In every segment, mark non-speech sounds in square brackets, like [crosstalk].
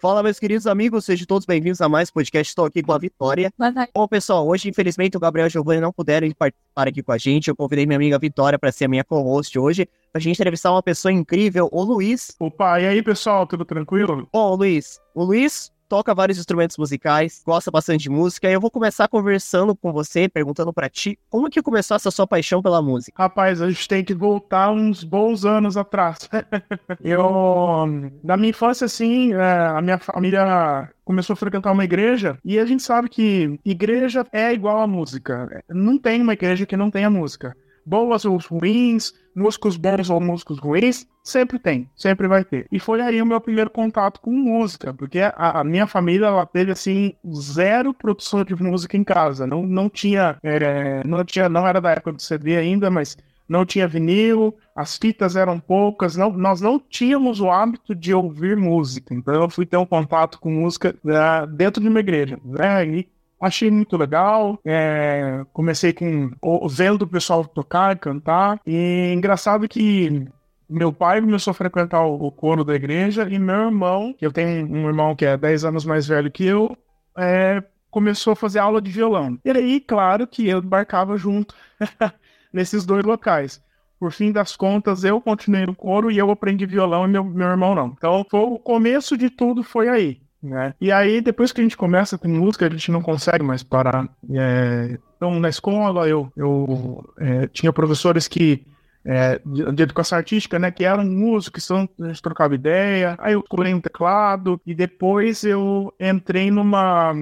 Fala, meus queridos amigos, sejam todos bem-vindos a mais podcast. Estou aqui com a Vitória. Bom, pessoal, hoje, infelizmente, o Gabriel e o Giovanni não puderam participar aqui com a gente. Eu convidei minha amiga Vitória para ser a minha co-host hoje, pra gente entrevistar uma pessoa incrível, o Luiz. Opa, e aí, pessoal, tudo tranquilo? Bom, Luiz, o Luiz toca vários instrumentos musicais, gosta bastante de música, e eu vou começar conversando com você, perguntando para ti, como que começou essa sua paixão pela música? Rapaz, a gente tem que voltar uns bons anos atrás. [laughs] eu, na minha infância, assim, é, a minha família começou a frequentar uma igreja e a gente sabe que igreja é igual a música. Não tem uma igreja que não tenha música boas ou ruins, músicos bons ou músicos ruins, sempre tem, sempre vai ter. E foi aí o meu primeiro contato com música, porque a, a minha família ela teve assim zero produção de música em casa, não, não tinha, é, não tinha, não era da época do CD ainda, mas não tinha vinil, as fitas eram poucas, não, nós não tínhamos o hábito de ouvir música. Então eu fui ter um contato com música uh, dentro de uma igreja. Né? E Achei muito legal. É, comecei com vendo o pessoal tocar e cantar. E engraçado que meu pai começou a frequentar o coro da igreja e meu irmão, que eu tenho um irmão que é 10 anos mais velho que eu, é, começou a fazer aula de violão. E aí, claro que eu embarcava junto [laughs] nesses dois locais. Por fim das contas, eu continuei no coro e eu aprendi violão e meu, meu irmão não. Então, foi, o começo de tudo foi aí. Né? E aí, depois que a gente começa com música, a gente não consegue mais parar. É... Então, na escola, eu, eu é, tinha professores que é, de, de, educação artística, né, que eram músicos, são, a gente trocava ideia, aí eu escolhi um teclado, e depois eu entrei numa,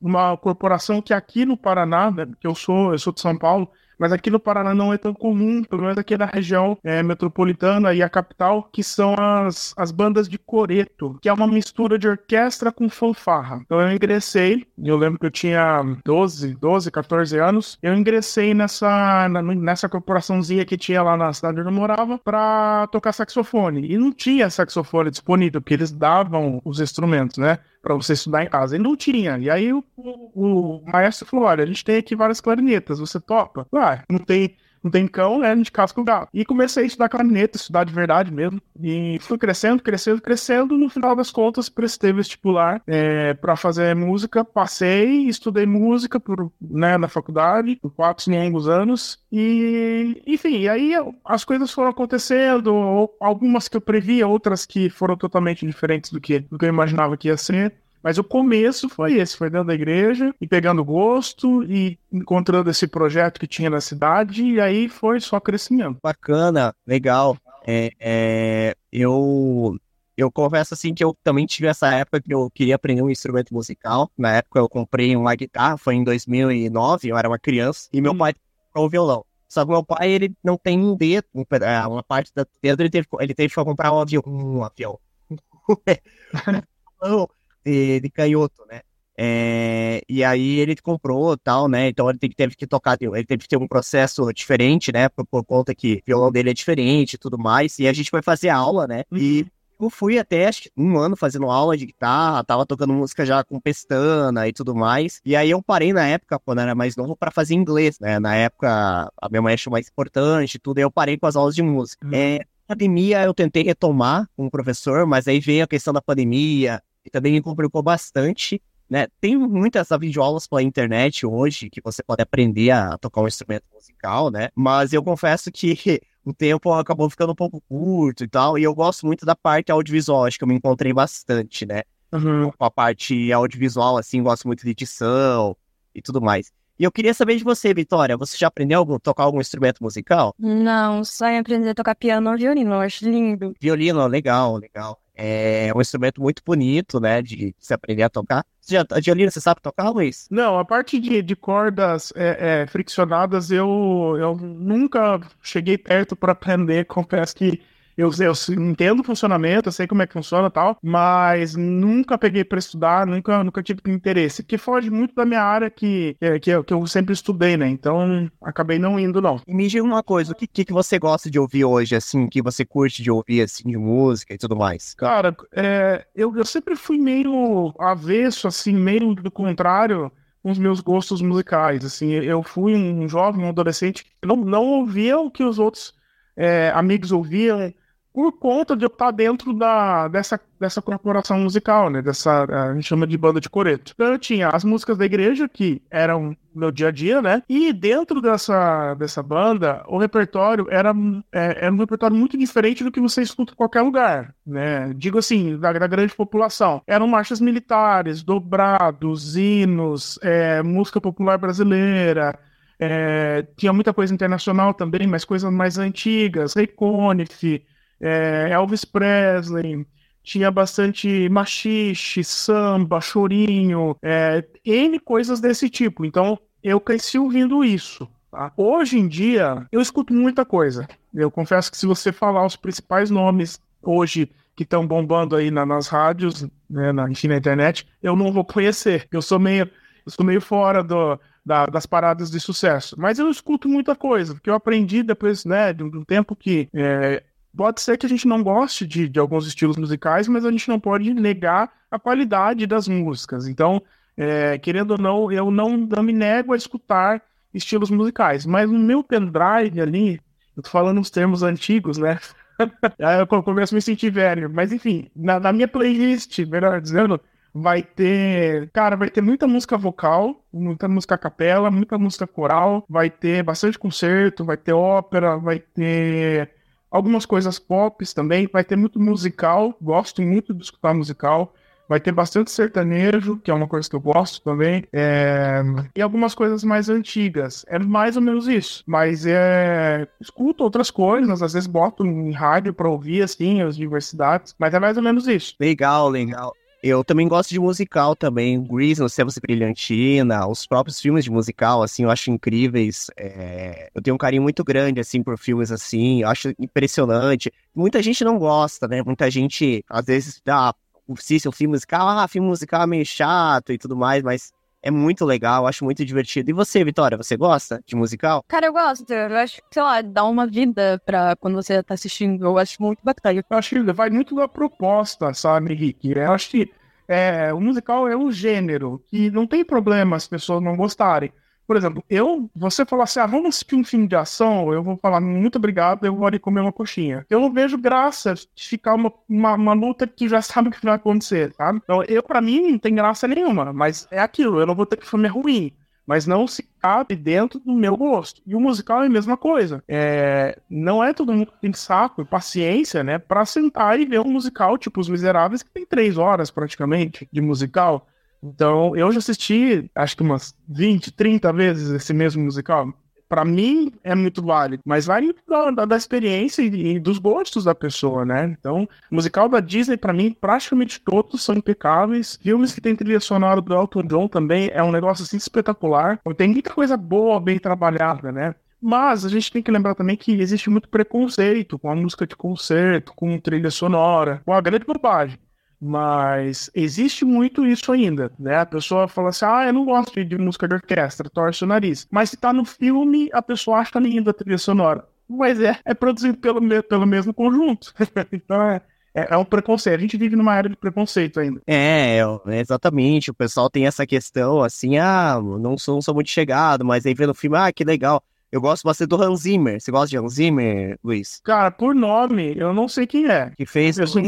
numa corporação que aqui no Paraná, né, que eu sou, eu sou de São Paulo, mas aqui no Paraná não é tão comum, pelo menos aqui na região é, metropolitana e a capital, que são as, as bandas de coreto, que é uma mistura de orquestra com fanfarra. Então eu ingressei, eu lembro que eu tinha 12, 12, 14 anos, eu ingressei nessa, nessa corporaçãozinha que tinha lá na cidade onde eu morava para tocar saxofone. E não tinha saxofone disponível, porque eles davam os instrumentos, né? Para você estudar em casa. E não tinha. E aí o, o, o, maestro falou: olha, a gente tem aqui várias clarinetas, você topa? Ah, não tem não tem cão, né? A gente casca o gato. E comecei a estudar clarineta, estudar de verdade mesmo. E fui crescendo, crescendo, crescendo. No final das contas, prestei vestibular é, para fazer música. Passei, estudei música por, né, na faculdade por quatro longos anos. E, enfim, aí as coisas foram acontecendo. Algumas que eu previa, outras que foram totalmente diferentes do que, do que eu imaginava que ia ser. Mas o começo foi esse, foi dentro da igreja e pegando gosto e encontrando esse projeto que tinha na cidade e aí foi só crescimento. Bacana, legal. É, é, eu eu confesso assim que eu também tive essa época que eu queria aprender um instrumento musical. Na época eu comprei uma guitarra, foi em 2009, eu era uma criança, e meu hum. pai comprou um violão. Só que meu pai, ele não tem um dedo, é, uma parte da dedo, ele teve, ele teve que comprar um avião. Um avião. [laughs] [laughs] de, de canhoto, né? É, e aí ele comprou tal, né? Então ele teve que tocar, ele teve que ter um processo diferente, né? Por, por conta que o violão dele é diferente e tudo mais. E a gente foi fazer aula, né? E uhum. eu fui até acho, um ano fazendo aula de guitarra, tava tocando música já com pestana e tudo mais. E aí eu parei na época, quando era mais novo, para fazer inglês, né? Na época a minha mãe achou mais importante e tudo, e eu parei com as aulas de música. Uhum. É, pandemia eu tentei retomar com o professor, mas aí veio a questão da pandemia, e também me complicou bastante. Né? Tem muitas videoaulas pela internet hoje que você pode aprender a tocar um instrumento musical, né? Mas eu confesso que [laughs] o tempo acabou ficando um pouco curto e tal, e eu gosto muito da parte audiovisual, acho que eu me encontrei bastante, né? Uhum. Com a parte audiovisual, assim, gosto muito de edição e tudo mais. E eu queria saber de você, Vitória, você já aprendeu a tocar algum instrumento musical? Não, só em aprender a tocar piano ou violino, eu acho lindo. Violino, legal, legal. É um instrumento muito bonito, né, de se aprender a tocar. Você já, violino, você sabe tocar, Luiz? Não, a parte de, de cordas é, é, friccionadas eu, eu nunca cheguei perto para aprender. Confesso que eu, eu entendo o funcionamento, eu sei como é que funciona e tal, mas nunca peguei para estudar, nunca, nunca tive interesse, porque foge muito da minha área que, que, eu, que eu sempre estudei, né? Então acabei não indo, não. E me diga uma coisa, o que, que, que você gosta de ouvir hoje, assim, que você curte de ouvir, assim, de música e tudo mais? Cara, é, eu, eu sempre fui meio avesso, assim, meio do contrário com os meus gostos musicais. Assim, eu fui um jovem, um adolescente que não, não ouvia o que os outros é, amigos ouviam, por conta de eu estar dentro da, dessa, dessa corporação musical, né? Dessa, a gente chama de banda de coreto. Então eu tinha as músicas da igreja, que eram meu dia a dia, né? E dentro dessa, dessa banda, o repertório era, é, era um repertório muito diferente do que você escuta em qualquer lugar, né? Digo assim, da, da grande população. Eram marchas militares, dobrados, hinos, é, música popular brasileira, é, tinha muita coisa internacional também, mas coisas mais antigas, Ray Conniff, é, Elvis Presley, tinha bastante machixe, samba, chorinho, é, N coisas desse tipo. Então, eu cresci ouvindo isso. Tá? Hoje em dia, eu escuto muita coisa. Eu confesso que se você falar os principais nomes hoje que estão bombando aí na, nas rádios, né, na, enfim, na internet, eu não vou conhecer. Eu sou meio, eu sou meio fora do, da, das paradas de sucesso. Mas eu escuto muita coisa, porque eu aprendi depois, né, de um, tempo que é, pode ser que a gente não goste de, de alguns estilos musicais, mas a gente não pode negar a qualidade das músicas. Então, é, querendo ou não, eu não, não me nego a escutar estilos musicais. Mas no meu pendrive ali, eu tô falando uns termos antigos, né? [laughs] Aí eu começo a me sentir velho. Mas enfim, na, na minha playlist, melhor dizendo, vai ter, cara, vai ter muita música vocal, muita música capela, muita música coral, vai ter bastante concerto, vai ter ópera, vai ter algumas coisas pop também, vai ter muito musical, gosto muito de escutar musical. Vai ter bastante sertanejo, que é uma coisa que eu gosto também. É... E algumas coisas mais antigas. É mais ou menos isso. Mas é. Escuto outras coisas, às vezes boto em rádio para ouvir, assim, as diversidades. Mas é mais ou menos isso. Legal, legal. Eu também gosto de musical também, Grease, No Céu Brilhantina, os próprios filmes de musical, assim, eu acho incríveis. É... Eu tenho um carinho muito grande, assim, por filmes assim, eu acho impressionante. Muita gente não gosta, né? Muita gente, às vezes, dá, ah, se o filme musical, ah, filme musical é meio chato e tudo mais, mas é muito legal, acho muito divertido. E você, Vitória, você gosta de musical? Cara, eu gosto. Eu acho que, sei lá, dá uma vida pra quando você tá assistindo. Eu acho muito bacana. Eu acho que vai muito da proposta, sabe, Henrique? Eu acho que é, o musical é um gênero que não tem problema as pessoas não gostarem. Por exemplo, eu, você falar assim, ah, vamos assistir um filme de ação, eu vou falar, muito obrigado, eu vou ali comer uma coxinha. Eu não vejo graça de ficar uma, uma, uma luta que já [laughs] sabe o que vai acontecer, sabe? Então, eu, pra mim, não tem graça nenhuma, mas é aquilo, eu não vou ter que filme ruim mas não se cabe dentro do meu gosto. E o musical é a mesma coisa. É, não é todo mundo que tem saco e paciência, né, para sentar e ver um musical tipo Os Miseráveis, que tem três horas praticamente de musical. Então, eu já assisti, acho que umas 20, 30 vezes esse mesmo musical. Para mim, é muito válido, mas vai da, da, experiência e, e, dos gostos da pessoa, né? Então, musical da Disney, para mim, praticamente todos são impecáveis. Filmes que tem trilha sonora do Elton John também é um negócio assim espetacular. Tem muita coisa boa, bem trabalhada, né? Mas a gente tem que lembrar também que existe muito preconceito com a música de concerto, com trilha sonora, com a grande bobagem. Mas existe muito isso ainda, né? A pessoa fala assim: ah, eu não gosto de, música de orquestra, torce o nariz. Mas se tá no filme, a pessoa acha linda a trilha sonora. Mas é, é produzido pelo, pelo mesmo conjunto. [laughs] então é, é, é, um preconceito. A gente vive numa era de preconceito ainda. É, exatamente. O pessoal tem essa questão assim: ah, não sou, não sou muito chegado, mas aí vê no filme, ah, que legal. Eu gosto bastante do Hans Zimmer. Você gosta de Hans Zimmer, Luiz? Cara, por nome, eu não sei quem é. Que fez eu sou...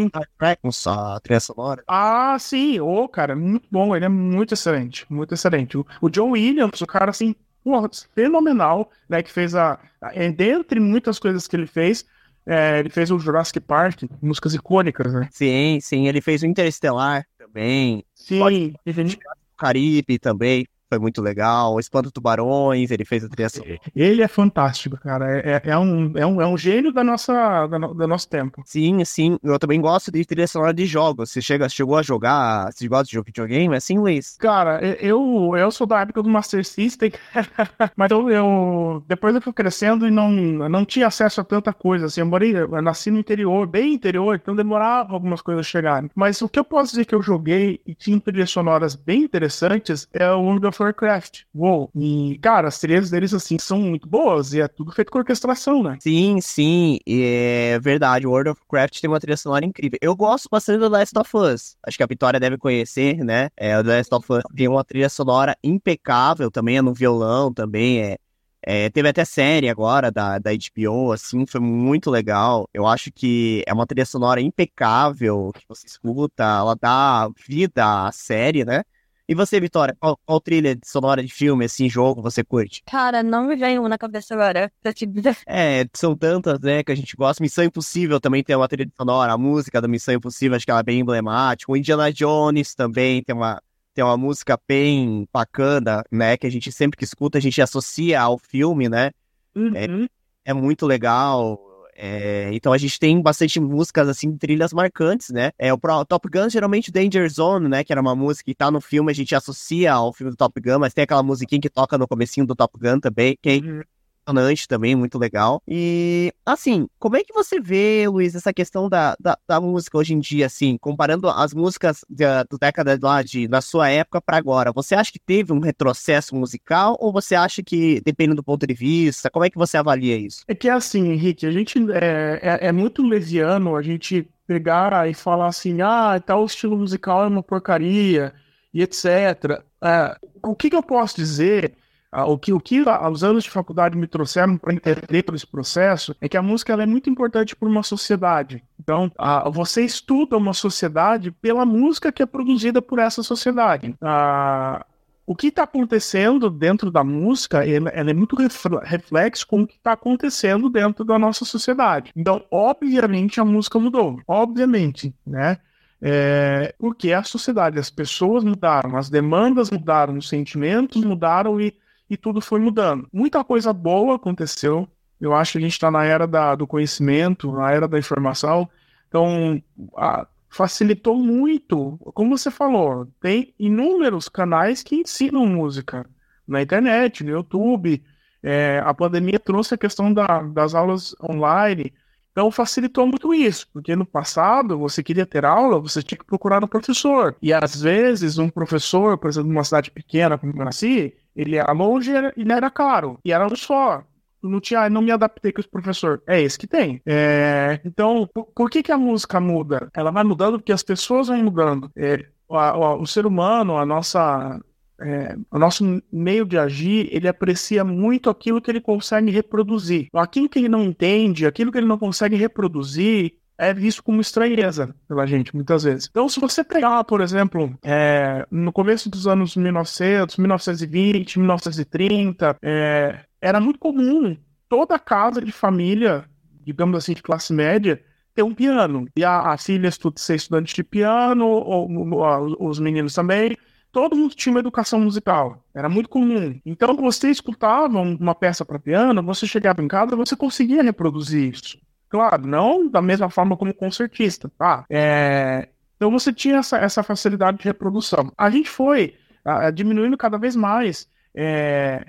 a trilha sonora. Ah, sim. Ô, oh, cara, muito bom. Ele é muito excelente. Muito excelente. O, o John Williams, o cara, assim, porra, fenomenal, né? Que fez a, a. Dentre muitas coisas que ele fez, é, ele fez o Jurassic Park, músicas icônicas, né? Sim, sim. Ele fez o Interestelar também. Sim. Pode... O Caribe também foi muito legal. Espanto Tubarões, ele fez a trilha Ele é fantástico, cara. É, é, é, um, é, um, é um gênio da nossa, da do nosso tempo. Sim, sim. Eu também gosto de trilha sonora de jogos. Você chega, chegou a jogar, você gosta de jogo de videogame? É assim, Luiz? Cara, eu, eu sou da época do Master System, [laughs] mas eu, eu, depois eu fui crescendo e não, não tinha acesso a tanta coisa. Assim, eu, morei, eu nasci no interior, bem interior, então demorava algumas coisas chegarem. Mas o que eu posso dizer que eu joguei e tinha trilhas sonoras bem interessantes é o World of of Warcraft. Uou. E, cara, as trilhas deles, assim, são muito boas e é tudo feito com orquestração, né? Sim, sim. é verdade. World of Warcraft tem uma trilha sonora incrível. Eu gosto bastante do Last of Us. Acho que a Vitória deve conhecer, né? É, o Last of Us tem uma trilha sonora impecável também, é no violão também, é É, teve até série agora da, da HBO, assim, foi muito legal. Eu acho que é uma trilha sonora impecável que você escuta, ela dá vida à série, né? E você, Vitória, qual, qual trilha sonora de filme, assim, jogo você curte? Cara, não me vem uma na cabeça agora, pra te dizer. É, são tantas, né, que a gente gosta. Missão Impossível também tem uma trilha sonora, a música da Missão Impossível, acho que ela é bem emblemática. O Indiana Jones também tem uma, tem uma música bem bacana, né, que a gente sempre que escuta, a gente associa ao filme, né? Uhum. É, é muito legal. É, então a gente tem bastante músicas, assim, trilhas marcantes, né? É, o, Top Gun, geralmente Danger Zone, né? Que era uma música que tá no filme, a gente associa ao filme do Top Gun, mas tem aquela musiquinha que toca no comecinho do Top Gun também, que é Uhum. Impressionante também, muito legal. E, assim, como é que você vê, Luiz, essa questão da, da, da música hoje em dia, assim, comparando as músicas da, do década lá de, da sua época para agora? Você acha que teve um retrocesso musical ou você acha que, dependendo do ponto de vista, como é que você avalia isso? É que é assim, Henrique, a gente é, é, é muito leviano a gente pegar e falar assim, ah, tal estilo musical é uma porcaria e etc. É, o que, que eu posso dizer? Ah, O que, o que os anos de faculdade me trouxeram para entender todo esse processo é que a música é muito importante para uma sociedade. Então, ah, você estuda uma sociedade pela música que é produzida por essa sociedade. Ah, o que está acontecendo dentro da música, ela, ela é muito refle- reflexo com o que está acontecendo dentro da nossa sociedade. Então, obviamente, a música mudou. Obviamente, né? É, porque a sociedade, as pessoas mudaram, as demandas mudaram, os sentimentos mudaram e, e tudo foi mudando. Muita coisa boa aconteceu. Eu acho que a gente está na era da- do conhecimento, na era da informação. Então, a- facilitou muito. Como você falou, tem inúmeros canais que ensinam música na internet, no YouTube. É, a pandemia trouxe a questão da- das aulas online. Então facilitou muito isso, porque no passado você queria ter aula, você tinha que procurar um professor. E às vezes um professor, por exemplo, numa cidade pequena como eu nasci, ele era longe e era- e era caro. E era um só. Não tinha, não me adaptei com esse professor. É esse que tem. É, então, por, por que que a música muda? Ela vai mudando porque as pessoas vão mudando. É, o, a- o ser humano, a nossa, é, o nosso meio de agir, ele aprecia muito aquilo que ele consegue reproduzir. Aquilo que ele não entende, aquilo que ele não consegue reproduzir, é visto como estranheza pela gente, muitas vezes. Então, se você pegar, por exemplo, é, no começo dos anos 1900, 1920, 1930, é, era muito comum toda casa de família, digamos assim, de classe média, ter um piano. E a, a filha estuda, ser estudante de piano, ou, ou, os meninos também. Todo mundo tinha uma educação musical. Era muito comum. Então, você escutava uma peça para piano, você chegava em casa, você conseguia reproduzir isso. Claro, não da mesma forma como concertista, tá? É... Então você tinha essa, essa facilidade de reprodução. A gente foi ah, diminuindo cada vez mais é,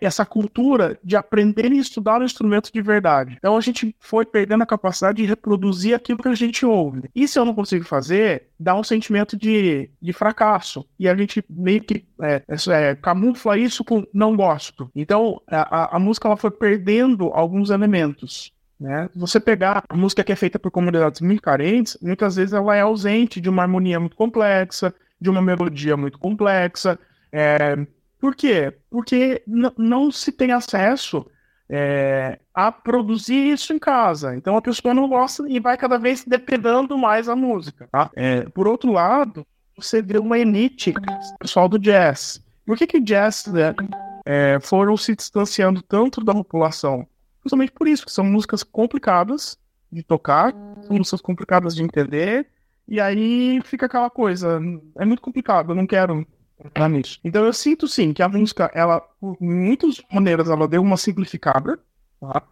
essa cultura de aprender e estudar o instrumento de verdade. Então a gente foi perdendo a capacidade de reproduzir aquilo que a gente ouve. E se eu não consigo fazer, dá um sentimento de, de fracasso. E a gente meio que é, é, camufla isso com não gosto. Então a, a música ela foi perdendo alguns elementos. Né? Você pegar a música que é feita por comunidades muito carentes, muitas vezes ela é ausente de uma harmonia muito complexa, de uma melodia muito complexa. É... Por quê? Porque não se tem acesso é, a produzir isso em casa. Então a pessoa não gosta e vai cada vez dependendo mais a música. Tá? É, por outro lado, você vê uma elite, pessoal do jazz. Por que, que o jazz né, foram se distanciando tanto da população? Justamente por isso, que são músicas complicadas de tocar, são músicas complicadas de entender, e aí fica aquela coisa, é muito complicado, eu não quero nisso. Então eu sinto sim que a música, ela, por muitas maneiras, ela deu uma simplificada, tá?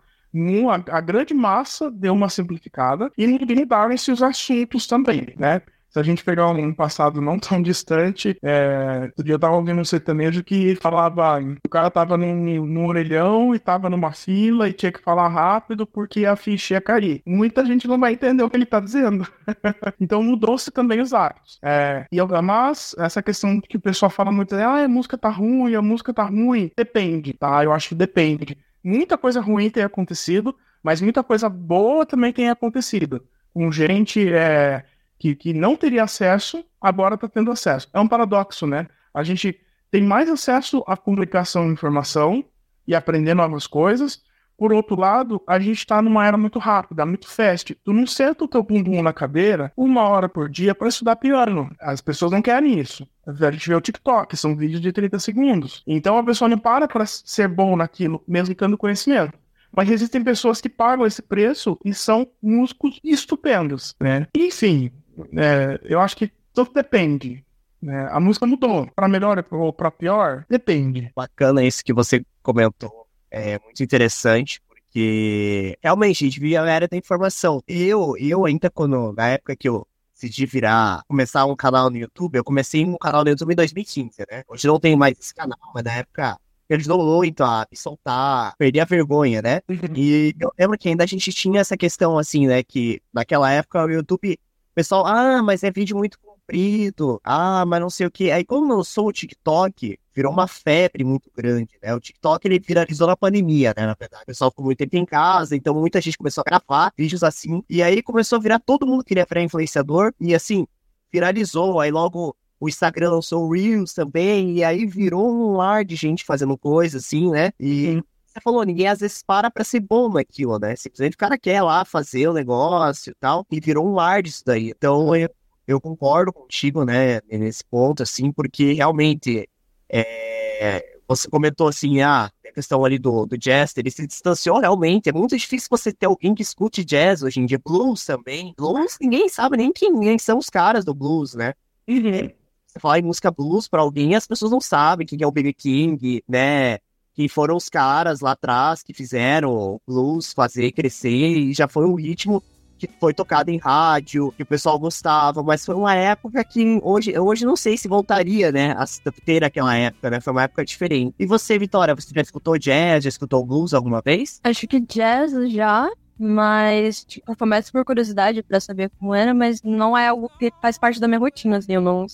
A, grande massa deu uma simplificada, e mudaram-se os assuntos também, né? Se a gente pegar um passado não tão distante, é, outro dia eu tava ouvindo um sertanejo que falava, o cara tava num, num orelhão e tava numa fila e tinha que falar rápido porque a ficha ia cair. Muita gente não vai entender o que ele tá dizendo. [laughs] então mudou-se também os hábitos. É, e, mas essa questão que o pessoal fala muito, ah, a música tá ruim, a música tá ruim. Depende, tá? Eu acho que depende. Muita coisa ruim tem acontecido, mas muita coisa boa também tem acontecido. Com gente é, que, que não teria acesso, agora está tendo acesso. É um paradoxo, né? A gente tem mais acesso à comunicação e informação e aprender novas coisas. Por outro lado, a gente está numa era muito rápida, muito fast. Tu não senta o teu bumbum na cadeira uma hora por dia para estudar piano. As pessoas não querem isso. A gente vê o TikTok, são vídeos de 30 segundos. Então a pessoa não para para ser bom naquilo, mesmo tendo conhecimento. Mas existem pessoas que pagam esse preço e são músicos estupendos, né? Enfim, é, eu acho que tudo depende. Né? A música mudou. Para melhor ou para pior, depende. Bacana isso que você comentou é muito interessante, porque realmente a gente via a era da informação. Eu, eu ainda quando, na época que eu decidi virar, começar um canal no YouTube, eu comecei um canal no YouTube em 2015, né? Hoje não tem mais esse canal, mas na época me ajudou muito a me soltar, perder a vergonha, né? Uhum. E eu lembro que ainda a gente tinha essa questão assim, né? Que naquela época o YouTube, pessoal, ah, mas é vídeo muito comprido, ah, mas não sei o que. Aí como sou o TikTok, virou uma febre muito grande, né? O TikTok, ele viralizou na pandemia, né? Na verdade, o pessoal ficou muito tempo em casa, então muita gente começou a gravar vídeos assim, e aí começou a virar, todo mundo queria virar influenciador, e assim, viralizou, aí logo o Instagram lançou o Reels também, e aí virou um lar de gente fazendo coisa assim, né? E você falou, ninguém às vezes para pra ser bom naquilo, né? Simplesmente o cara quer lá fazer o negócio e tal, e virou um lar disso daí. Então, eu, eu concordo contigo, né, nesse ponto, assim, porque realmente é, você comentou assim, ah, a questão ali do, do jazz, ele se distanciou realmente. É muito difícil você ter alguém que escute jazz hoje em dia. Blues também. Blues, ninguém sabe nem quem, são os caras do blues, né? Uhum. Você fala em música blues pra alguém, as pessoas não sabem quem é o B.B. King, né? Que foram os caras lá atrás que fizeram blues fazer crescer e já foi um ritmo que foi tocado em rádio, que o pessoal gostava, mas foi uma época que hoje, hoje não sei se voltaria, né, a ter aquela época, né, foi uma época diferente. E você, Vitória, você já escutou jazz, já escutou blues alguma vez? Acho que jazz já, mas tipo, foi mais por curiosidade para saber como era, mas não é algo que faz parte da minha rotina, assim, eu não...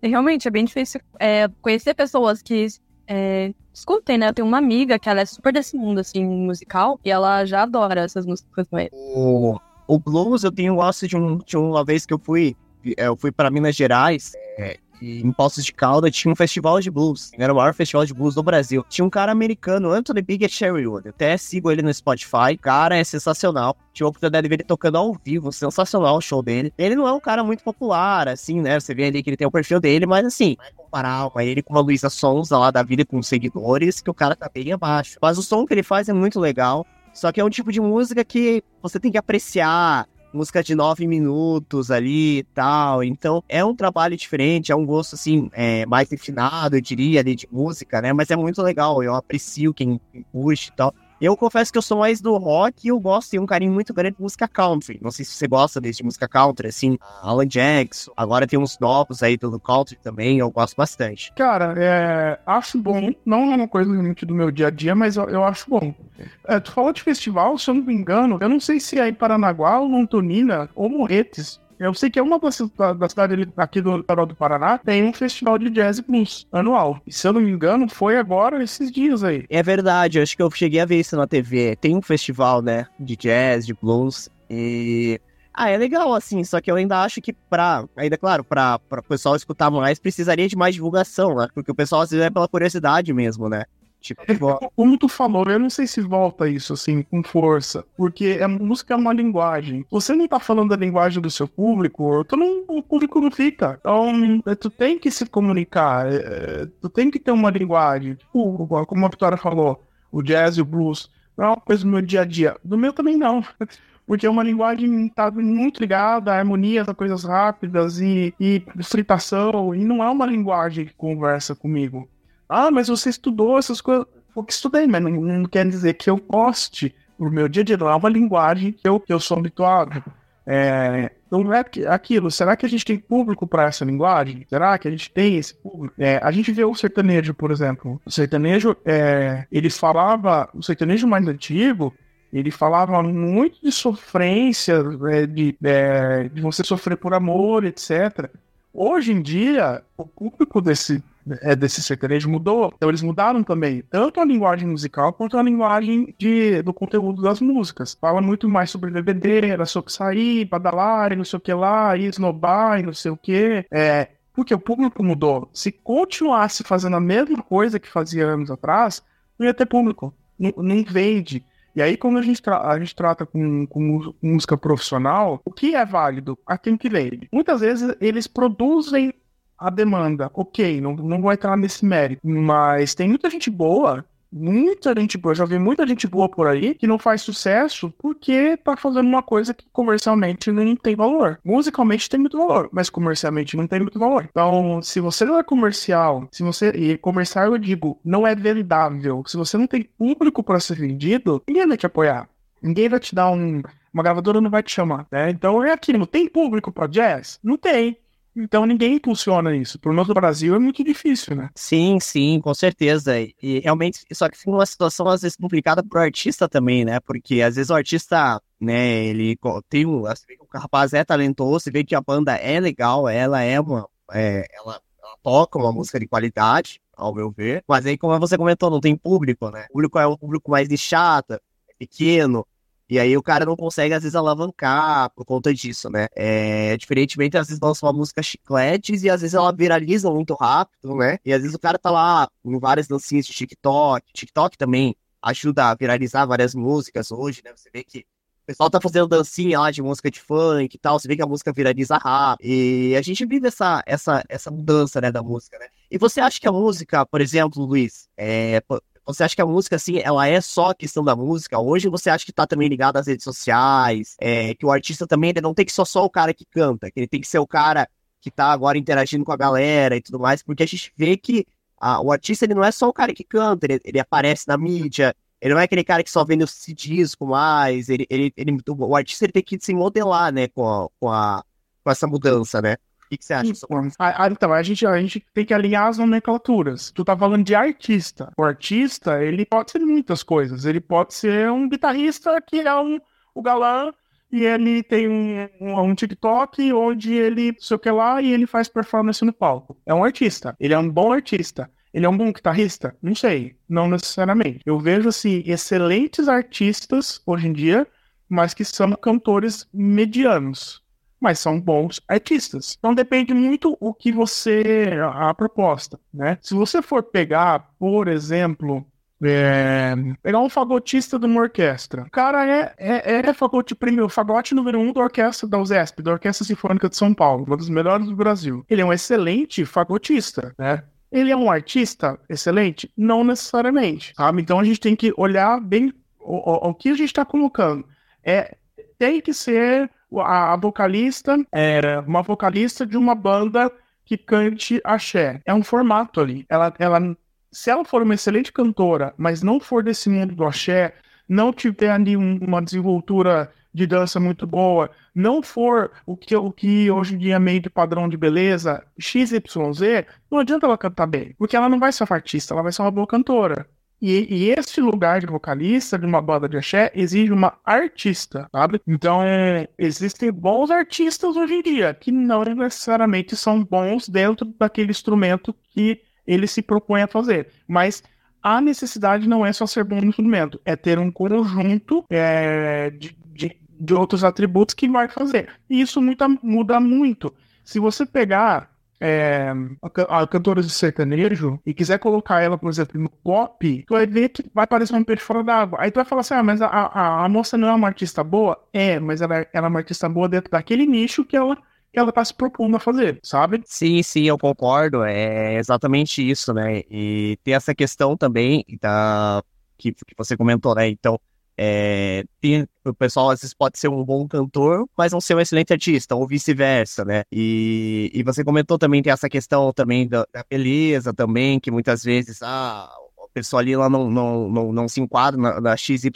Realmente, é bem difícil é, conhecer pessoas que é, escutem, né? Eu tenho uma amiga que ela é super desse mundo, assim, musical, e ela já adora essas músicas também. Oh, o blues, eu tenho gosto de, um, de uma vez que eu fui, é, eu fui para Minas Gerais, é, e em Poços de Caldas tinha um festival de blues. Era o maior festival de blues do Brasil. Tinha um cara americano, Anthony Big Sherrywood. Até sigo ele no Spotify. Cara é sensacional. Tinha a oportunidade de ver ele tocando ao vivo. Sensacional o show dele. Ele não é um cara muito popular, assim, né? Você vê ali que ele tem o perfil dele, mas assim, vai comparar ele com a Luísa Sonza lá da vida com seguidores, que o cara tá bem abaixo. Mas o som que ele faz é muito legal. Só que é um tipo de música que você tem que apreciar. Música de nove minutos ali e tal. Então, é um trabalho diferente, é um gosto, assim, é, mais refinado, eu diria, ali, de música, né? Mas é muito legal, eu aprecio quem, curte e tal. Eu confesso que eu sou mais do rock e eu gosto, tenho um carinho muito grande de música country. Não sei se você gosta desse de música country, assim, Alan Jackson. Agora tem uns novos aí do country também, eu gosto bastante. Cara, é, acho bom. Não é uma coisa muito do meu dia a dia, mas eu, eu acho bom. É, tu falou de festival, se eu não me engano, eu não sei se é em Paranaguá ou Montonina ou Morretes. Eu sei que uma da, da cidade aqui do litoral do Paraná tem um festival de jazz e blues anual. E se eu não me engano, foi agora esses dias aí. É verdade, acho que eu cheguei a ver isso na TV. Tem um festival, né, de jazz, de blues. E ah, é legal, assim, só que eu ainda acho que pra, ainda claro, pra, pra o pessoal escutar mais, precisaria de mais divulgação, né? Porque o pessoal às vezes é pela curiosidade mesmo, né? Tipo, é, como tu falou, eu não sei se volta isso assim com força, porque a música é uma linguagem. Você não tá falando da linguagem do seu público, tu não, o público não fica. Então, é, tu tem que se comunicar, é, tu tem que ter uma linguagem. Tipo, como a Vitória falou, o jazz e o blues não é uma coisa do meu dia a dia. Do meu também não. [laughs] Porque é uma linguagem tá muito ligada a harmonias, a coisas rápidas e, e fritação, e não é uma linguagem que conversa comigo. Ah, mas você estudou essas coisas. O que estudei, mas não, não quer dizer que eu goste. O meu dia a dia não é uma linguagem que eu, que eu sou habituado. É, então é aquilo. Será que a gente tem público para essa linguagem? Será que a gente tem esse público? É, a gente vê o sertanejo, por exemplo. O sertanejo, é, ele falava, o sertanejo mais antigo, ele falava muito de sofrência, é, de, é, de você sofrer por amor, etc. Hoje em dia, o público desse, é, desse sertanejo mudou. Então eles mudaram também, tanto a linguagem musical quanto a linguagem de, do conteúdo das músicas. Fala muito mais sobre bebedeira, sobre sair, badalar e não sei o que lá, e esnobar e não sei o que. É, porque o público mudou. Se continuasse fazendo a mesma coisa que fazia anos atrás, não ia ter público. Não vende. E aí, quando a gente, a gente trata com, com música profissional, o que é válido? Aquilo que vende. Muitas vezes eles produzem a demanda. Ok, não, não vou entrar nesse mérito. Mas tem muita gente boa muita gente boa, já vi muita gente boa por aí que não faz sucesso porque tá fazendo uma coisa que comercialmente não tem valor. Musicalmente tem muito valor, mas comercialmente não tem muito valor. Então, se você não é comercial, se você e comercial eu digo, não é vendável, se você não tem público para ser vendido, ninguém vai te apoiar. Ninguém vai te dar um uma gravadora não vai te chamar, né? Então é aquilo, tem público para jazz? Não tem. Então ninguém impulsiona isso. Pro nosso Brasil é muito difícil, né? Sim, sim, com certeza. E realmente, só que fica uma situação às vezes complicada pro artista também, né? Porque às vezes o artista, né, ele tem um. O rapaz é talentoso, você vê que a banda é legal, ela é uma. É, ela, ela toca uma música de qualidade, ao meu ver. Mas aí, como você comentou, não tem público, né? O público é um público mais nichado, é pequeno. E aí o cara não consegue, às vezes, alavancar por conta disso, né? É, diferentemente, às vezes lança uma música chicletes e às vezes ela viraliza muito rápido, né? E às vezes o cara tá lá em várias dancinhas de TikTok. TikTok também ajuda a viralizar várias músicas hoje, né? Você vê que o pessoal tá fazendo dancinha lá de música de funk e tal, você vê que a música viraliza rápido. E a gente vive essa, essa, essa mudança, né, da música, né? E você acha que a música, por exemplo, Luiz, é, você acha que a música, assim, ela é só a questão da música? Hoje você acha que tá também ligado às redes sociais? É, que o artista também ele não tem que ser só o cara que canta, que ele tem que ser o cara que tá agora interagindo com a galera e tudo mais, porque a gente vê que a, o artista ele não é só o cara que canta, ele, ele aparece na mídia, ele não é aquele cara que só vende os disco mais, ele, ele, ele, o artista ele tem que se modelar, né, com, a, com, a, com essa mudança, né? Que, que você acha? Então, a, a, então, a gente, a gente tem que alinhar as nomenclaturas. Tu tá falando de artista. O artista, ele pode ser muitas coisas. Ele pode ser um guitarrista que é um, o galã e ele tem um, um, um, TikTok onde ele, sei o que lá, e ele faz performance no palco. É um artista. Ele é um bom artista. Ele é um bom guitarrista? Não sei. Não necessariamente. Eu vejo, assim, excelentes artistas hoje em dia, mas que são cantores medianos mas são bons artistas. Então depende muito o que você a proposta, né? Se você for pegar, por exemplo, é, pegar um fagotista de uma orquestra. O cara é, é, é fagote primeiro, fagote número um da orquestra da USESP, da Orquestra Sinfônica de São Paulo, uma das melhores do Brasil. Ele é um excelente fagotista, né? Ele é um artista excelente? Não necessariamente, sabe? Então a gente tem que olhar bem o, o, o que a gente está colocando. É, tem que ser a, vocalista era uma vocalista de uma banda que cante axé. É um formato ali. Ela, ela, se ela for uma excelente cantora, mas não for desse mundo do axé, não tiver ali um, uma desenvoltura de dança muito boa, não for o que, o que hoje em dia é meio de padrão de beleza, XYZ, não adianta ela cantar bem, porque ela não vai ser uma artista, ela vai ser uma boa cantora. E, e esse lugar de vocalista de uma banda de axé exige uma artista, sabe? Então, é, existem bons artistas hoje em dia que não necessariamente são bons dentro daquele instrumento que ele se propõe a fazer. Mas a necessidade não é só ser bom no instrumento, é ter um conjunto é, de, de, de, outros atributos que vai fazer. E isso muda, muda muito. Se você pegar é, a, a cantora de sertanejo e quiser colocar ela, por exemplo, no pop, tu vai ver que vai parecer um peixe fora d'água. Aí tu vai falar assim: ah, mas a, a, a moça não é uma artista boa? É, mas ela, é, ela é uma artista boa dentro daquele nicho que ela que ela tá se propondo a fazer, sabe? Sim, sim, eu concordo. É exatamente isso, né? E tem essa questão também da que, que você comentou, né? Então, é, tem, o pessoal às vezes pode ser um bom cantor, mas não ser um excelente artista, ou vice-versa, né? E, e você comentou também, tem essa questão também da, da beleza também, que muitas vezes, ah, a pessoa ali lá não, não, não, não se enquadra na, na XYZ,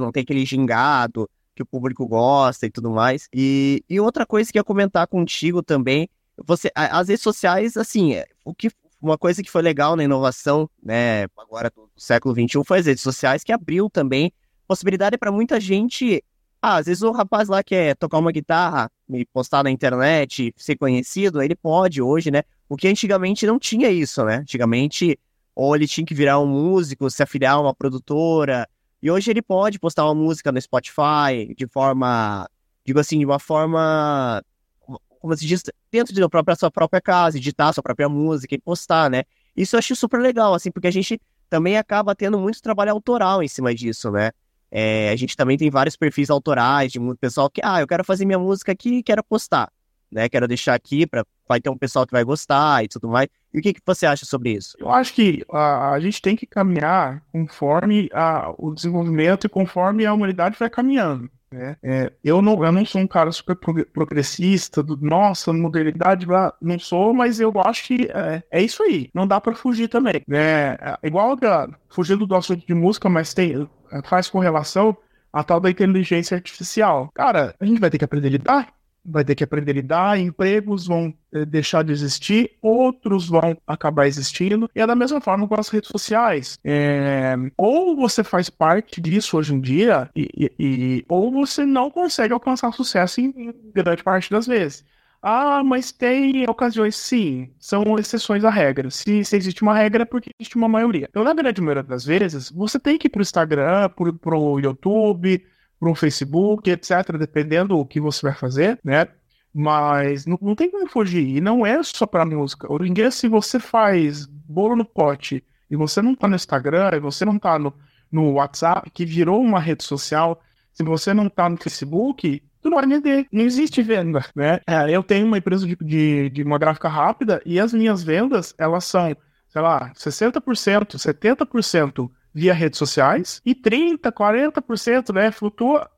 não tem aquele gingado que o público gosta e tudo mais. E, e outra coisa que eu ia comentar contigo também, você, as redes sociais, assim, é, o que uma coisa que foi legal na inovação, né, agora do século XXI, foi as redes sociais que abriu também possibilidade para muita gente. Ah, às vezes o rapaz lá quer tocar uma guitarra e postar na internet, ser conhecido, ele pode hoje, né? Porque antigamente não tinha isso, né? Antigamente, ou ele tinha que virar um músico, se afiliar a uma produtora, e hoje ele pode postar uma música no Spotify de forma, digo assim, de uma forma, como se diz, dentro da própria, sua própria casa, editar sua própria música e postar, né? Isso eu acho super legal, assim, porque a gente também acaba tendo muito trabalho autoral em cima disso, né? É, a gente também tem vários perfis autorais de pessoal que, ah, eu quero fazer minha música aqui e quero postar, né? Quero deixar aqui para vai ter um pessoal que vai gostar e tudo mais. E o que, que você acha sobre isso? Eu acho que a, a gente tem que caminhar conforme a, o desenvolvimento e conforme a humanidade vai caminhando. Né? É, eu, não, eu não sou um cara super progressista, do nossa, modernidade, não sou, mas eu acho que é, é isso aí. Não dá para fugir também. Né? É, igual a, fugindo do assunto de música, mas tem, faz correlação a tal da inteligência artificial. Cara, a gente vai ter que aprender a lidar vai ter que aprender a lidar, empregos vão eh, deixar de existir, outros vão acabar existindo, e é da mesma forma com as redes sociais. É... ou você faz parte disso hoje em dia, e, e, e... ou você não consegue alcançar sucesso em grande parte das vezes. Ah, mas tem ocasiões, sim, são exceções à regra. Se, se, existe uma regra, é porque existe uma maioria. Então, na grande maioria das vezes, você tem que ir pro Instagram, pro, pro YouTube, um Facebook, etc., dependendo do que você vai fazer, né? Mas não, não tem como fugir. E não é só para música. Em dia, se você faz bolo no pote e você não tá no Instagram, e você não tá no, no WhatsApp, que virou uma rede social, se você não tá no Facebook, tu não vai vender. Não existe venda, né? É, eu tenho uma empresa de, de, de uma gráfica rápida e as minhas vendas, elas são, sei lá, 60%, 70% via redes sociais e 30, 40%, né, flutua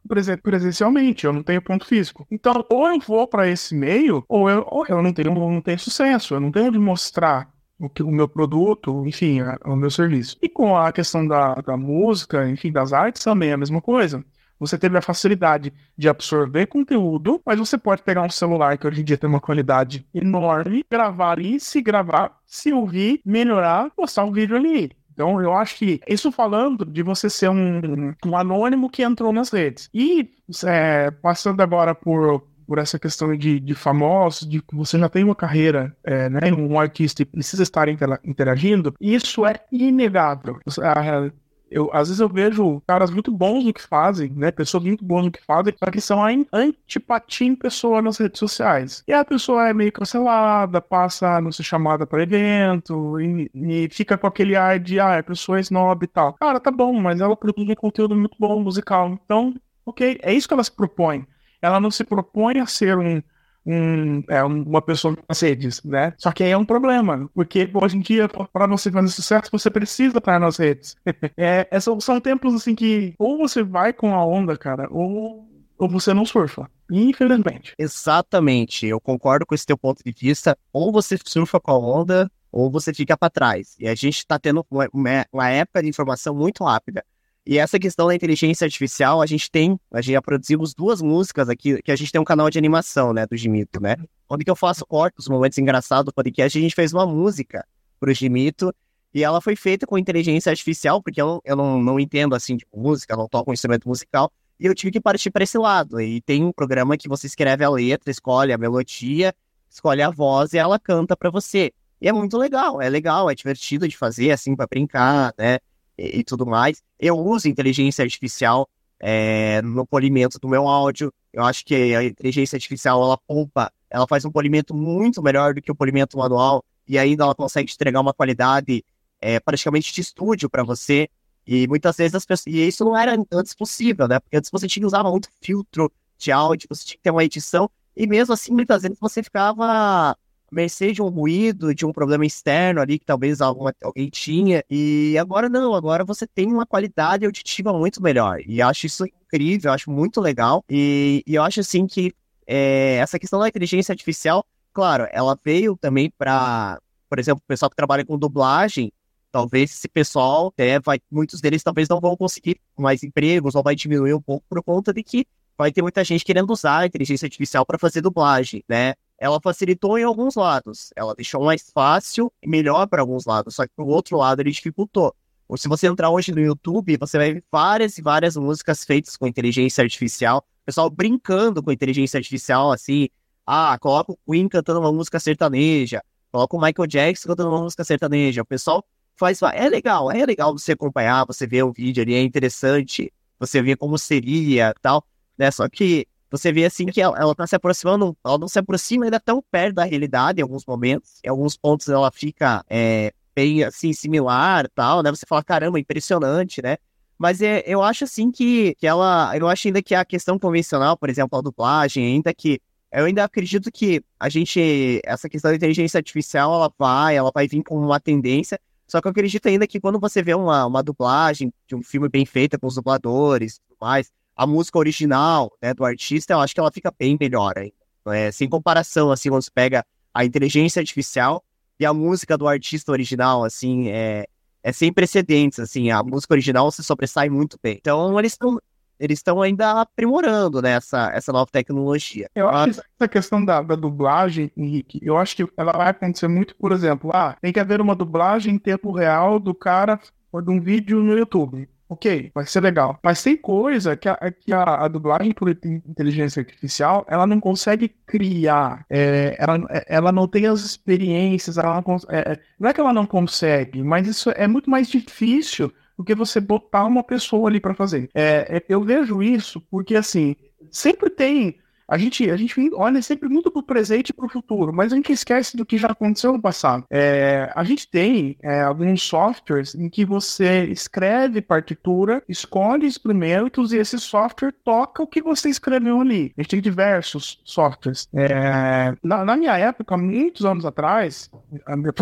presencialmente, eu não tenho ponto físico. Então, ou eu vou para esse meio, ou eu, ou eu não, tenho, não tenho sucesso, eu não tenho de mostrar o, que, o meu produto, enfim, o meu serviço. E com a questão da, da música, enfim, das artes também é a mesma coisa. Você teve a facilidade de absorver conteúdo, mas você pode pegar um celular que hoje em dia tem uma qualidade enorme, gravar ali, se gravar, se ouvir, melhorar, postar um vídeo ali. Então, eu acho que isso falando de você ser um, um anônimo que entrou nas redes. E é, passando agora por, por essa questão de, de famosos, de que você já tem uma carreira, é, né, um artista e precisa estar interagindo, isso é inegável. A, eu, às vezes eu vejo caras muito bons no que fazem, né? Pessoas muito boas no que fazem, só que são a antipatia em pessoa nas redes sociais. E a pessoa é meio cancelada, passa a não ser chamada para evento, e, e, fica com aquele ar de, ah, a pessoa é snob e tal. Cara, tá bom, mas ela produz um conteúdo muito bom musical. Então, ok, é isso que ela se propõe. Ela não se propõe a ser um um, é, uma pessoa nas redes, né? Só que aí é um problema, porque hoje em dia, para você fazer sucesso, você precisa estar nas redes. [laughs] é, é, são, são tempos assim que ou você vai com a onda, cara, ou, ou você não surfa. Infelizmente. Exatamente, eu concordo com esse teu ponto de vista. Ou você surfa com a onda, ou você fica para trás. E a gente está tendo uma, uma época de informação muito rápida. E essa questão da inteligência artificial, a gente tem, a gente já produzimos duas músicas aqui, que a gente tem um canal de animação, né, do Gimito, né? Onde que eu faço cortes, momentos engraçados do podcast, a gente fez uma música pro Gimito, e ela foi feita com inteligência artificial, porque eu, eu não, não entendo, assim, de música, não toco um instrumento musical, e eu tive que partir para esse lado. E tem um programa que você escreve a letra, escolhe a melodia, escolhe a voz e ela canta para você. E é muito legal, é legal, é divertido de fazer, assim, para brincar, né? E, tudo mais. Eu uso inteligência artificial é, no polimento do meu áudio. Eu acho que a inteligência artificial ela poupa, ela faz um polimento muito melhor do que o polimento manual e ainda ela consegue entregar uma qualidade é, praticamente de estúdio para você. E muitas vezes as pessoas. E isso não era antes possível, né? Porque antes você tinha que usar muito filtro de áudio, você tinha que ter uma edição, e mesmo assim, muitas vezes você ficava mercê de um ruído, de um problema externo ali que talvez alguma, alguém tinha. E agora não, agora você tem uma qualidade auditiva muito melhor. E acho isso incrível, acho muito legal. E, e eu acho assim que é, essa questão da inteligência artificial, claro, ela veio também para, por exemplo, o pessoal que trabalha com dublagem. Talvez esse pessoal, é, vai, muitos deles talvez não vão conseguir mais empregos, ou vai diminuir um pouco por conta de que vai ter muita gente querendo usar a inteligência artificial para fazer dublagem, né? Ela facilitou em alguns lados. Ela deixou mais fácil e melhor para alguns lados, só que para o outro lado ele dificultou. Ou se você entrar hoje no YouTube, você vai ver várias e várias músicas feitas com inteligência artificial, pessoal brincando com inteligência artificial, assim, ah, coloca o Queen cantando uma música sertaneja, coloca o Michael Jackson cantando uma música sertaneja. O pessoal faz, é legal, é legal você acompanhar, você ver o vídeo ali, é interessante, você ver como seria tal, né? Só que você vê assim que ela, ela tá se aproximando, ela não se aproxima ainda tão perto da realidade em alguns momentos. Em alguns pontos ela fica é, bem, assim, similar tal, né? Você fala, caramba, impressionante, né? Mas é, eu acho, assim, que, que ela... Eu acho ainda que a questão convencional, por exemplo, a dublagem, ainda que... Eu ainda acredito que a gente... Essa questão da inteligência artificial, ela vai, ela vai vir como uma tendência, só que eu acredito ainda que quando você vê uma, uma dublagem de um filme bem feita com os dubladores e tudo mais, a música original né, do artista, eu acho que ela fica bem melhor ainda. É, sem comparação, assim, quando você pega a inteligência artificial e a música do artista original, assim, é, é sem precedentes, assim, a música original se sobressai muito bem. Então, eles estão eles estão ainda aprimorando né, essa, essa nova tecnologia. Eu acho que essa questão da, da, dublagem, Henrique, eu acho que ela vai acontecer muito, por exemplo, ah, tem que haver uma dublagem em tempo real do cara de um vídeo no YouTube. Ok, vai ser legal. Mas tem coisa que a, que a, a dublagem por inteligência artificial, ela não consegue criar. É, ela, ela não tem as experiências, ela não, é, não é que ela não consegue, mas isso é muito mais difícil do que você botar uma pessoa ali para fazer. É, é, eu vejo isso porque, assim, sempre tem a gente, a gente olha sempre muito para o presente e para o futuro, mas a gente esquece do que já aconteceu no passado. É, a gente tem é, alguns softwares em que você escreve partitura, escolhe instrumentos e esse software toca o que você escreveu ali. A gente tem diversos softwares. É, na, na, minha época, muitos anos atrás,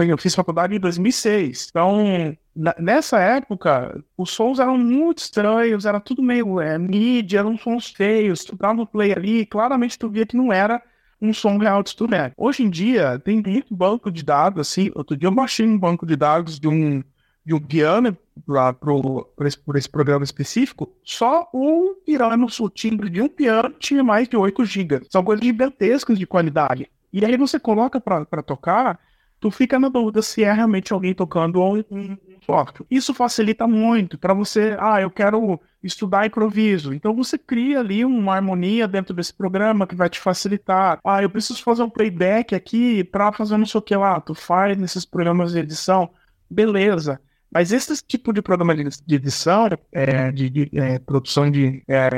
eu fiz faculdade em 2006, então nessa época, os sons eram muito estranhos, era tudo meio é, mídia, eram sons feios. Tu dava o play ali, claramente tu via que não era um som real de instrumento. Hoje em dia, tem muito banco de dados, assim. Outro dia eu baixei um banco de dados de um, de um piano para esse, esse programa específico. Só um piano, o timbre de um piano tinha mais de 8 GB. São coisas gigantescas de qualidade. E aí você coloca para tocar, tu fica na dúvida se é realmente alguém tocando ou um, software. Isso facilita muito para você, ah, eu quero estudar improviso. Então você cria ali uma harmonia dentro desse programa que vai te facilitar. Ah, eu preciso fazer um playback aqui para fazer não sei o que lá. Tu faz nesses programas de edição, beleza. Mas esse tipo de programa de edição, é, de, de é, produção de, é,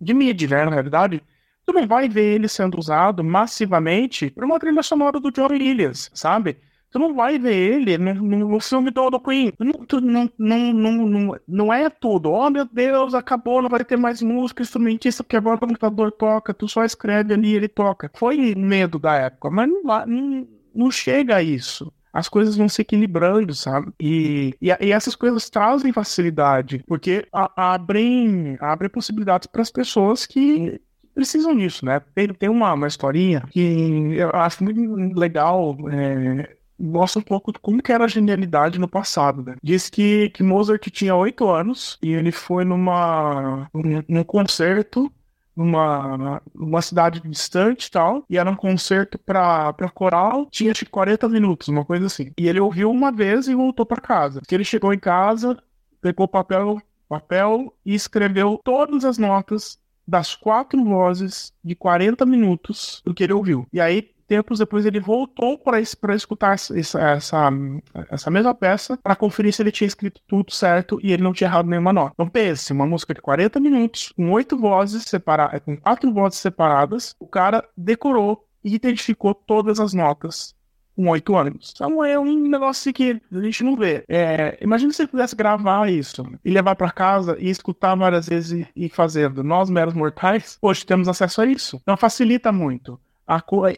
de mídia, né, na realidade, tu não vai ver ele sendo usado massivamente por uma trilha sonora do John Williams, sabe? Tu não vai ver ele no, filme do, do Queen. Não, não, não, não, é tudo. Oh, meu Deus, acabou, não vai ter mais música, instrumentista, porque agora o computador toca. Tu só escreve ali ele toca. Foi medo da época, mas não, não, chega a isso as coisas vão se equilibrando, sabe? E, e, e, essas coisas trazem facilidade, porque a, abrem, abrem possibilidades para as pessoas que precisam disso, né? Tem, tem uma, uma historinha que eu acho muito legal. É, mostra um pouco como que era a genialidade no passado, né? Diz que, que Mozart tinha oito anos e ele foi numa num, concerto numa, numa cidade distante e tal, e era um concerto pra, pra coral, tinha acho 40 minutos, uma coisa assim. E ele ouviu uma vez e voltou para casa. Que ele chegou em casa, pegou papel, papel e escreveu todas as notas das quatro vozes de 40 minutos do que ele ouviu. E aí tempos depois ele voltou para escutar essa, essa, essa mesma peça para conferir se ele tinha escrito tudo certo e ele não tinha errado nenhuma nota. Então pense, uma música de 40 minutos, com oito vozes separadas, com quatro vozes separadas, o cara decorou e identificou todas as notas com oito anos. Então é um negócio que a gente não vê. É, imagina se ele pudesse gravar isso e levar para casa e escutar várias vezes e, fazendo. Nós, meros mortais, hoje temos acesso a isso. Então facilita muito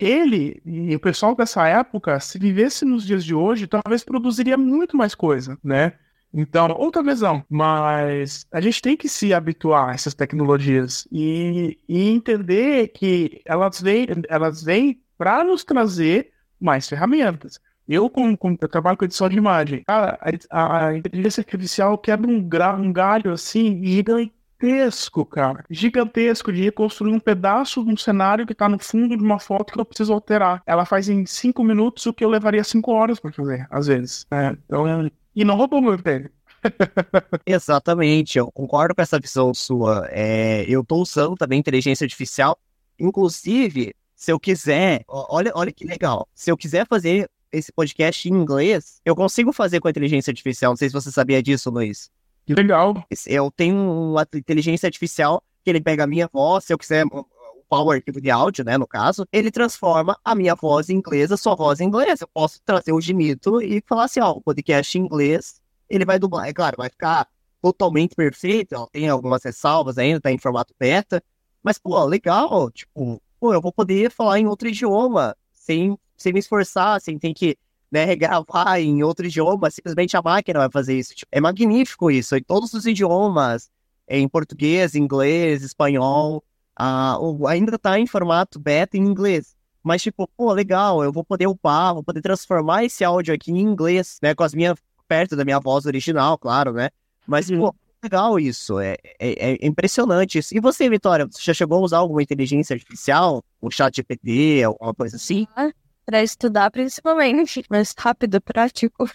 ele e o pessoal dessa época, se vivesse nos dias de hoje, talvez produziria muito mais coisa, né? Então, outra visão, mas a gente tem que se habituar a essas tecnologias e, e entender que elas vêm, elas vêm para nos trazer mais ferramentas. Eu, como, eu trabalho com edição de imagem, a, a, inteligência artificial quebra um, gra, um galho assim gigante gigantesco, cara. Gigantesco de reconstruir um pedaço de um cenário que tá no fundo de uma foto que eu preciso alterar. Ela faz em cinco minutos o que eu levaria cinco horas para fazer, às vezes. É, então. E não roubou meu emprego. [laughs] Exatamente, eu concordo com essa visão sua. É, eu estou usando também inteligência artificial. Inclusive, se eu quiser, olha, olha que legal. Se eu quiser fazer esse podcast em inglês, eu consigo fazer com a inteligência artificial. Não sei se você sabia disso, Luiz. Que legal. Eu tenho uma inteligência artificial que ele pega a minha voz, se eu quiser o o arquivo de áudio, né, no caso, ele transforma a minha voz em inglesa, sua voz em inglês. Eu posso trazer o Gimito e falar assim, ó, o podcast em inglês, ele vai dublar. É claro, vai ficar totalmente perfeito, ó, tem algumas ressalvas ainda, tá em formato beta, mas, pô, legal, tipo, pô, eu vou poder falar em outro idioma, sem, sem me esforçar, sem ter que né, regravar [laughs] em outro idioma, simplesmente a máquina vai fazer isso. Tipo, é magnífico isso, em todos os idiomas, em português, inglês, espanhol, uh, ainda tá em formato beta em inglês. Mas, tipo, pô, legal, eu vou poder upar, vou poder transformar esse áudio aqui em inglês, né, com as minhas, perto da minha voz original, claro, né? Mas, pô, legal isso, é, é, é, impressionante isso. E você, Vitória, você já chegou a usar alguma inteligência artificial? Um chat GPT, alguma coisa assim? Ah, para estudar, principalmente, mas rápido, prático.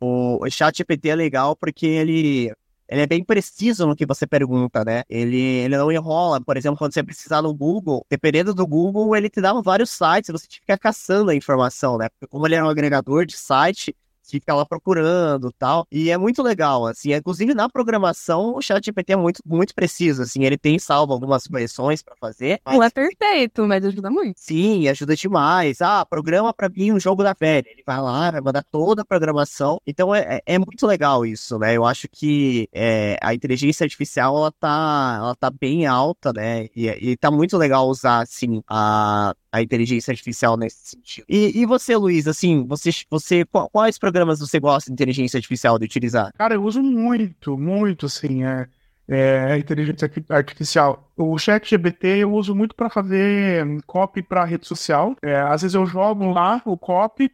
O, o chat GPT é legal porque ele, ele é bem preciso no que você pergunta, né? Ele, ele não enrola. Por exemplo, quando você precisar no Google, dependendo do Google, ele te dá vários sites, você fica caçando a informação, né? Porque como ele é um agregador de site, fica lá procurando tal. E é muito legal, assim. Inclusive, na programação, o chat GPT é muito, muito preciso, assim. Ele tem salvo algumas correções para fazer. Mas... Não é perfeito, mas ajuda muito. Sim, ajuda demais. Ah, programa para mim um jogo da velha. Ele vai lá, vai mandar toda a programação. Então, é, é, é muito legal isso, né? Eu acho que é, a inteligência artificial, ela tá, ela tá bem alta, né? E, e tá muito legal usar, assim, a a inteligência artificial nesse sentido. E, e você, Luiz, assim, você, você quais programas você gosta de inteligência artificial de utilizar? Cara, eu uso muito, muito, assim, é, é inteligência artificial. O chat GBT eu uso muito para fazer copy para rede social. É, às vezes eu jogo lá o copy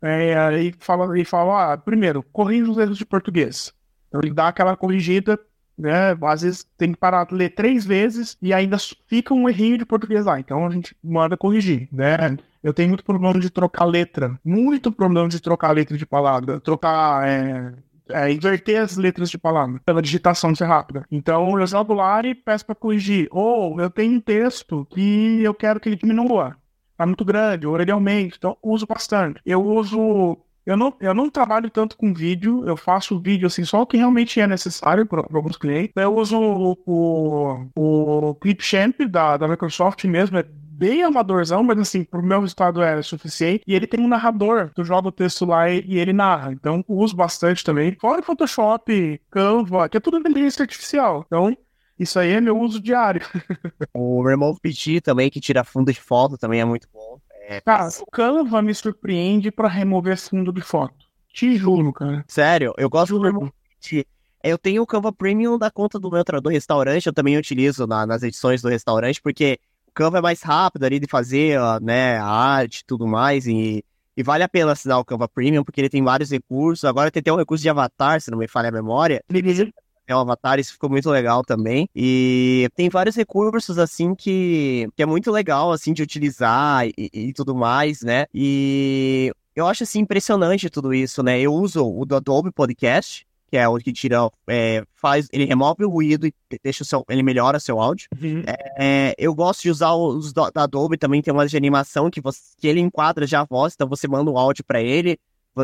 é, e falo, e falo ah, primeiro, corrija os erros de português. Então ele dá aquela corrigida né? Às vezes tem que parar de ler três vezes e ainda fica um errinho de português lá. Então a gente manda corrigir, né? Eu tenho muito problema de trocar letra, muito problema de trocar letra de palavra, trocar, é, é, inverter as letras de palavra pela digitação ser rápida. Então eu jogo lá e peço para corrigir. Ou eu tenho um texto que eu quero que ele diminua. Tá muito grande, ou ele aumente, então uso bastante. Eu uso eu não, eu não trabalho tanto com vídeo, eu faço vídeo assim, só o que realmente é necessário para alguns clientes. Eu uso o, o, o Clipchamp da, da Microsoft mesmo, é bem amadorzão, mas assim, pro meu estado é suficiente. E ele tem um narrador, tu joga o texto lá e, e ele narra. Então, uso bastante também. Fora Photoshop, Canva, que é tudo inteligência artificial. Então, isso aí é meu uso diário. [laughs] o Remove PT também, que tira fundo de foto, também é muito bom. É, cara, o Canva me surpreende para remover fundo de foto. Te juro, cara. Sério, eu gosto do Eu tenho o Canva Premium da conta do meu do restaurante, eu também utilizo na, nas edições do restaurante, porque o Canva é mais rápido ali de fazer, né, a arte e tudo mais, e, e vale a pena assinar o Canva Premium, porque ele tem vários recursos. Agora tem até um recurso de avatar, se não me falha a memória é um avatar, isso ficou muito legal também. E tem vários recursos, assim, que, que é muito legal, assim, de utilizar e, e tudo mais, né? E eu acho, assim, impressionante tudo isso, né? Eu uso o do Adobe Podcast, que é o que tira, é, faz, ele remove o ruído e deixa o seu, ele melhora seu áudio. Uhum. É, eu gosto de usar os da Adobe também, tem uma de animação que, você, que ele enquadra já a voz, então você manda o áudio para ele,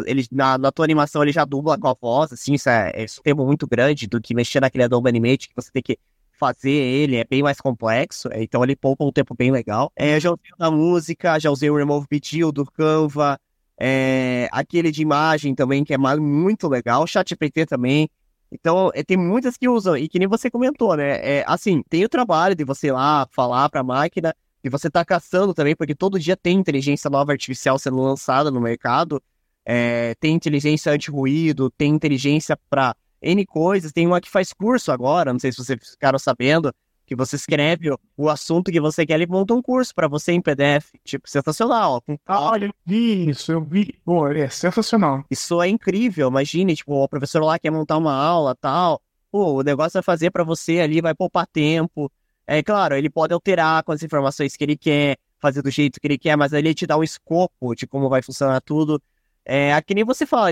ele, na, na tua animação ele já dubla com a voz, assim, isso é, é um tempo muito grande do que mexer naquele Adobe Animate, que você tem que fazer ele, é bem mais complexo, é, então ele poupa um tempo bem legal. É, já usei da música, já usei o Remove Beat do Canva, é, aquele de imagem também, que é muito legal, ChatGPT também. Então, é, tem muitas que usam, e que nem você comentou, né? É, assim, tem o trabalho de você ir lá falar para a máquina, e você tá caçando também, porque todo dia tem inteligência nova artificial sendo lançada no mercado, é, tem inteligência anti-ruído, tem inteligência para N coisas, tem uma que faz curso agora, não sei se vocês ficaram sabendo, que você escreve o, assunto que você quer, ele monta um curso para você em PDF, tipo, sensacional. Ah, olha, eu vi isso, eu vi, pô, é sensacional. Isso é incrível, imagine, tipo, o professor lá quer montar uma aula, tal, pô, o negócio vai fazer para você ali, vai poupar tempo, é claro, ele pode alterar com as informações que ele quer, fazer do jeito que ele quer, mas ele te dá um escopo de como vai funcionar tudo, é, que nem você fala,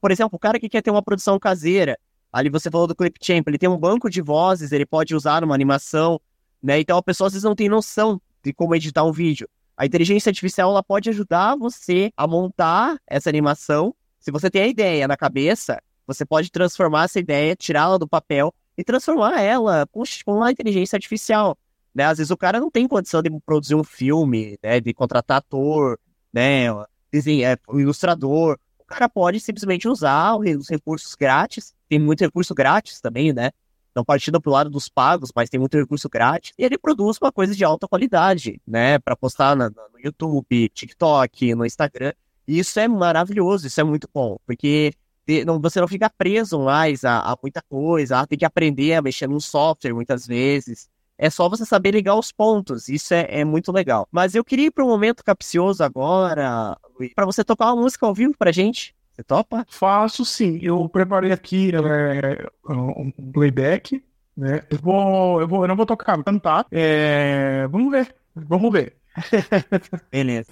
por exemplo, o cara que quer ter uma produção caseira, ali você falou do Clipchamp, ele tem um banco de vozes, ele pode usar numa animação, né? Então a pessoa às vezes não tem noção de como editar um vídeo. A inteligência artificial ela pode ajudar você a montar essa animação. Se você tem a ideia na cabeça, você pode transformar essa ideia, tirá-la do papel e transformar ela com, com uma inteligência artificial. né? Às vezes o cara não tem condição de produzir um filme, né? De contratar ator, né? Desenhar, é, ilustrador. O cara pode simplesmente usar os recursos grátis. Tem muito recurso grátis também, né? Não partindo pro lado dos pagos, mas tem muito recurso grátis. E ele produz uma coisa de alta qualidade, né? Para postar no, no YouTube, TikTok, no Instagram. E isso é maravilhoso, isso é muito bom. Porque não, você não fica preso mais a, a muita coisa, a ter que aprender a mexer num software muitas vezes. É só você saber ligar os pontos. Isso é, é muito legal. Mas eu queria ir para um momento capcioso agora, para você tocar uma música ao vivo pra gente. Você topa? Faço sim. Eu preparei aqui é, um playback. Né? Eu, vou, eu, vou, eu não vou tocar, cantar. É, vamos ver. Vamos ver. [laughs] Beleza.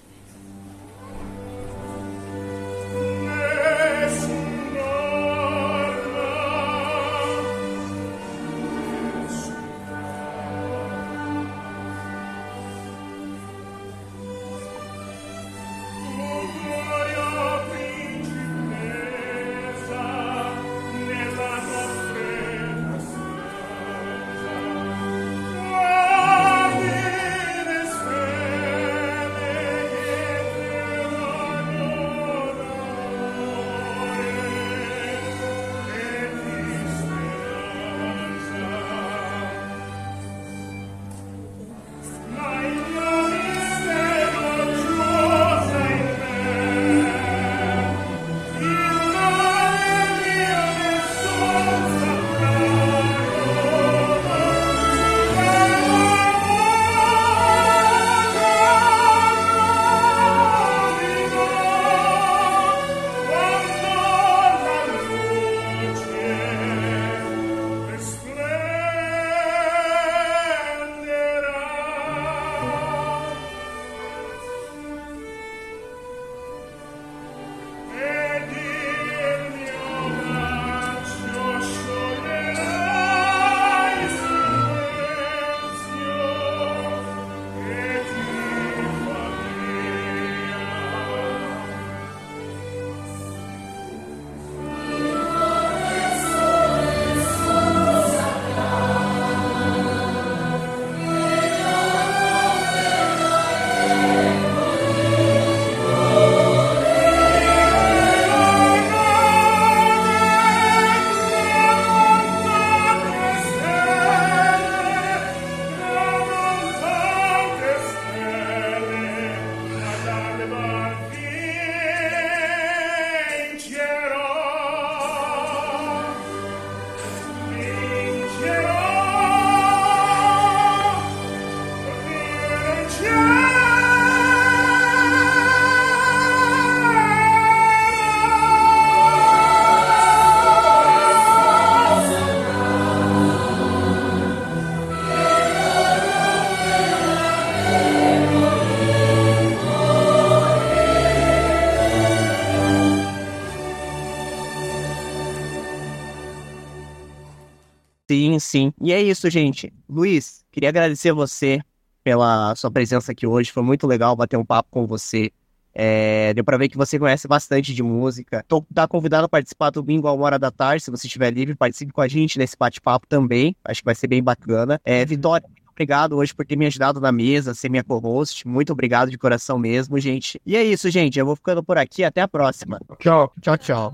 Sim. E é isso, gente. Luiz, queria agradecer você pela sua presença aqui hoje. Foi muito legal bater um papo com você. É, deu pra ver que você conhece bastante de música. Tô tá convidado a participar domingo a uma hora da tarde. Se você estiver livre, participe com a gente nesse bate-papo também. Acho que vai ser bem bacana. É, Vitória, muito obrigado hoje por ter me ajudado na mesa, ser minha co-host. Muito obrigado de coração mesmo, gente. E é isso, gente. Eu vou ficando por aqui. Até a próxima. Tchau. Tchau, tchau.